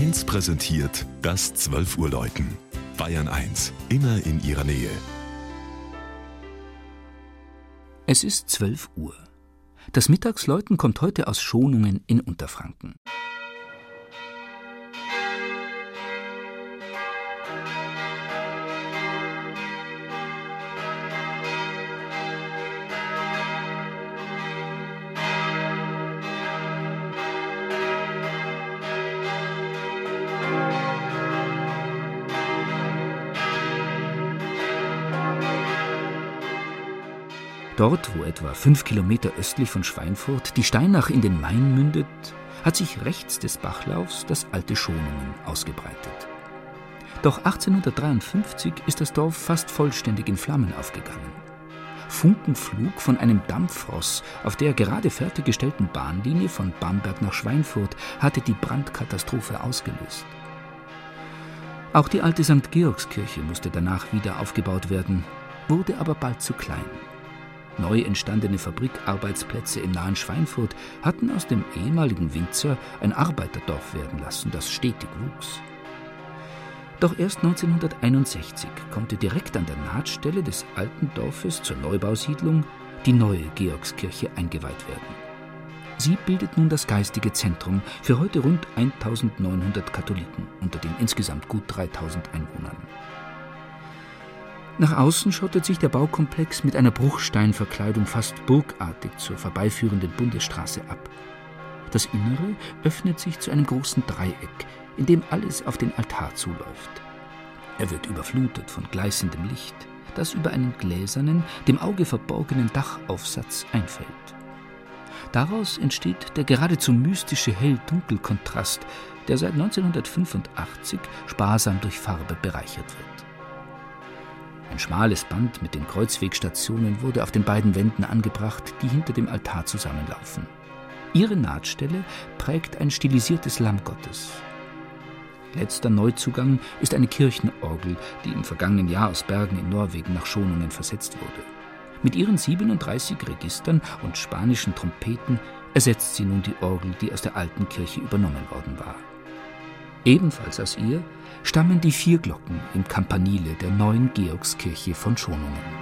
1 präsentiert das 12 Uhr Läuten. Bayern 1, immer in ihrer Nähe. Es ist 12 Uhr. Das Mittagsläuten kommt heute aus Schonungen in Unterfranken. Dort, wo etwa fünf Kilometer östlich von Schweinfurt die Steinach in den Main mündet, hat sich rechts des Bachlaufs das alte Schonungen ausgebreitet. Doch 1853 ist das Dorf fast vollständig in Flammen aufgegangen. Funkenflug von einem Dampfross auf der gerade fertiggestellten Bahnlinie von Bamberg nach Schweinfurt hatte die Brandkatastrophe ausgelöst. Auch die alte St. Georgskirche musste danach wieder aufgebaut werden, wurde aber bald zu klein. Neu entstandene Fabrikarbeitsplätze im nahen Schweinfurt hatten aus dem ehemaligen Winzer ein Arbeiterdorf werden lassen, das stetig wuchs. Doch erst 1961 konnte direkt an der Nahtstelle des alten Dorfes zur Neubausiedlung die neue Georgskirche eingeweiht werden. Sie bildet nun das geistige Zentrum für heute rund 1900 Katholiken unter den insgesamt gut 3000 Einwohnern. Nach außen schottet sich der Baukomplex mit einer Bruchsteinverkleidung fast burgartig zur vorbeiführenden Bundesstraße ab. Das Innere öffnet sich zu einem großen Dreieck, in dem alles auf den Altar zuläuft. Er wird überflutet von gleißendem Licht, das über einen gläsernen, dem Auge verborgenen Dachaufsatz einfällt. Daraus entsteht der geradezu mystische Hell-Dunkel-Kontrast, der seit 1985 sparsam durch Farbe bereichert wird. Ein schmales Band mit den Kreuzwegstationen wurde auf den beiden Wänden angebracht, die hinter dem Altar zusammenlaufen. Ihre Nahtstelle prägt ein stilisiertes Lamm Gottes. Letzter Neuzugang ist eine Kirchenorgel, die im vergangenen Jahr aus Bergen in Norwegen nach Schonungen versetzt wurde. Mit ihren 37 Registern und spanischen Trompeten ersetzt sie nun die Orgel, die aus der alten Kirche übernommen worden war. Ebenfalls aus ihr stammen die vier Glocken im Campanile der neuen Georgskirche von Schonungen.